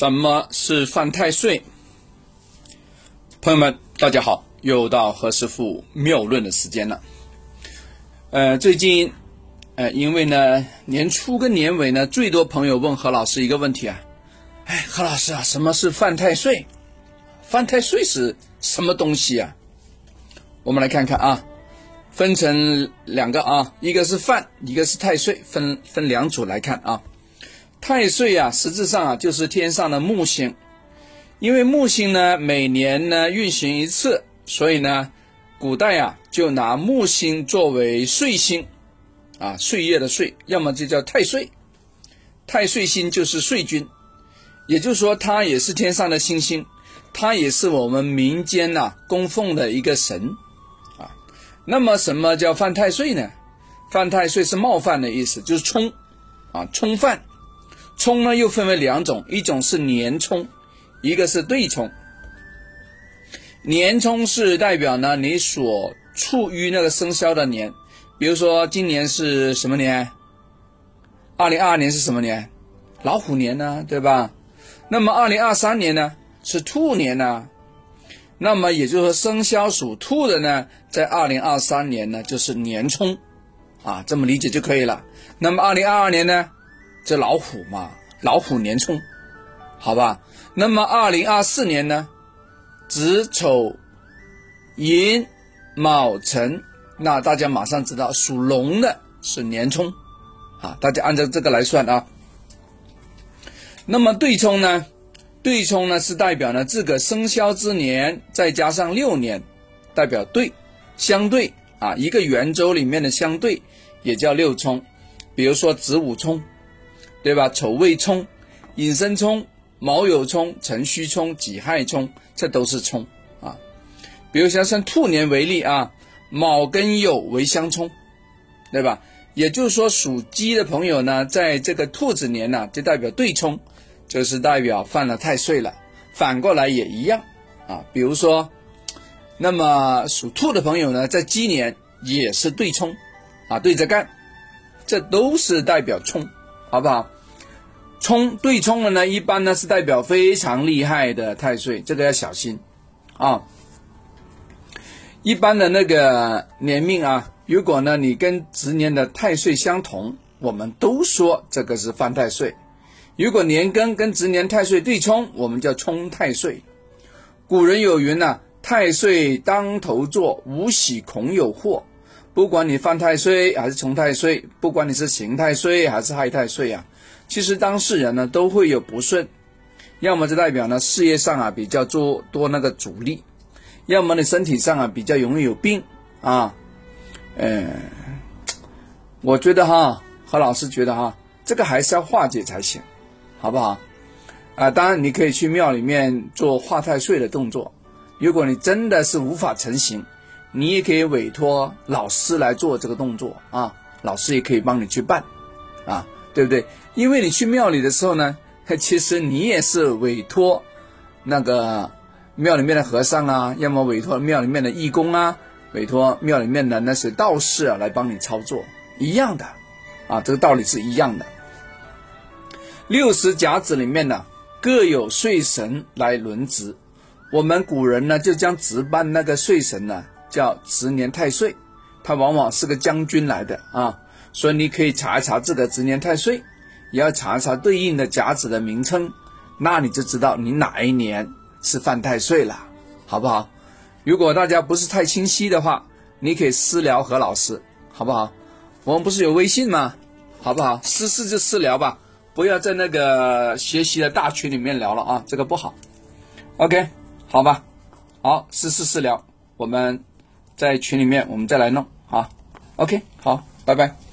什么是犯太岁？朋友们，大家好，又到何师傅妙论的时间了。呃，最近，呃，因为呢，年初跟年尾呢，最多朋友问何老师一个问题啊，哎，何老师啊，什么是犯太岁？犯太岁是什么东西啊？我们来看看啊，分成两个啊，一个是犯，一个是太岁，分分两组来看啊。太岁啊，实质上啊就是天上的木星，因为木星呢每年呢运行一次，所以呢，古代啊就拿木星作为岁星，啊岁月的岁，要么就叫太岁，太岁星就是岁君，也就是说它也是天上的星星，它也是我们民间呐供奉的一个神，啊，那么什么叫犯太岁呢？犯太岁是冒犯的意思，就是冲，啊冲犯。冲呢又分为两种，一种是年冲，一个是对冲。年冲是代表呢你所处于那个生肖的年，比如说今年是什么年？二零二二年是什么年？老虎年呢，对吧？那么二零二三年呢是兔年呢？那么也就是说生肖属兔的呢，在二零二三年呢就是年冲，啊，这么理解就可以了。那么二零二二年呢？这老虎嘛，老虎年冲，好吧。那么二零二四年呢，子丑寅卯辰，那大家马上知道属龙的是年冲，啊，大家按照这个来算啊。那么对冲呢？对冲呢是代表呢这个生肖之年再加上六年，代表对相对啊，一个圆周里面的相对也叫六冲。比如说子午冲。对吧？丑未冲、寅申冲、卯酉冲、辰戌冲、己亥冲，这都是冲啊。比如像像兔年为例啊，卯跟酉为相冲，对吧？也就是说，属鸡的朋友呢，在这个兔子年呢，就代表对冲，就是代表犯了太岁了。反过来也一样啊。比如说，那么属兔的朋友呢，在鸡年也是对冲啊，对着干，这都是代表冲。好不好？冲对冲的呢，一般呢是代表非常厉害的太岁，这个要小心啊。一般的那个年命啊，如果呢你跟值年的太岁相同，我们都说这个是犯太岁。如果年庚跟值年太岁对冲，我们叫冲太岁。古人有云呢：“太岁当头坐，无喜恐有祸。”不管你犯太岁还是冲太岁，不管你是刑太岁还是害太岁啊，其实当事人呢都会有不顺，要么就代表呢事业上啊比较做多那个阻力，要么你身体上啊比较容易有病啊，嗯，我觉得哈何老师觉得哈这个还是要化解才行，好不好？啊，当然你可以去庙里面做化太岁的动作，如果你真的是无法成行。你也可以委托老师来做这个动作啊，老师也可以帮你去办，啊，对不对？因为你去庙里的时候呢，其实你也是委托那个庙里面的和尚啊，要么委托庙里面的义工啊，委托庙里面的那些道士啊来帮你操作，一样的，啊，这个道理是一样的。六十甲子里面呢，各有岁神来轮值，我们古人呢就将值班那个岁神呢。叫值年太岁，他往往是个将军来的啊，所以你可以查一查这个值年太岁，也要查一查对应的甲子的名称，那你就知道你哪一年是犯太岁了，好不好？如果大家不是太清晰的话，你可以私聊何老师，好不好？我们不是有微信吗？好不好？私事就私聊吧，不要在那个学习的大群里面聊了啊，这个不好。OK，好吧，好，私事私聊，我们。在群里面，我们再来弄，好，OK，好，拜拜。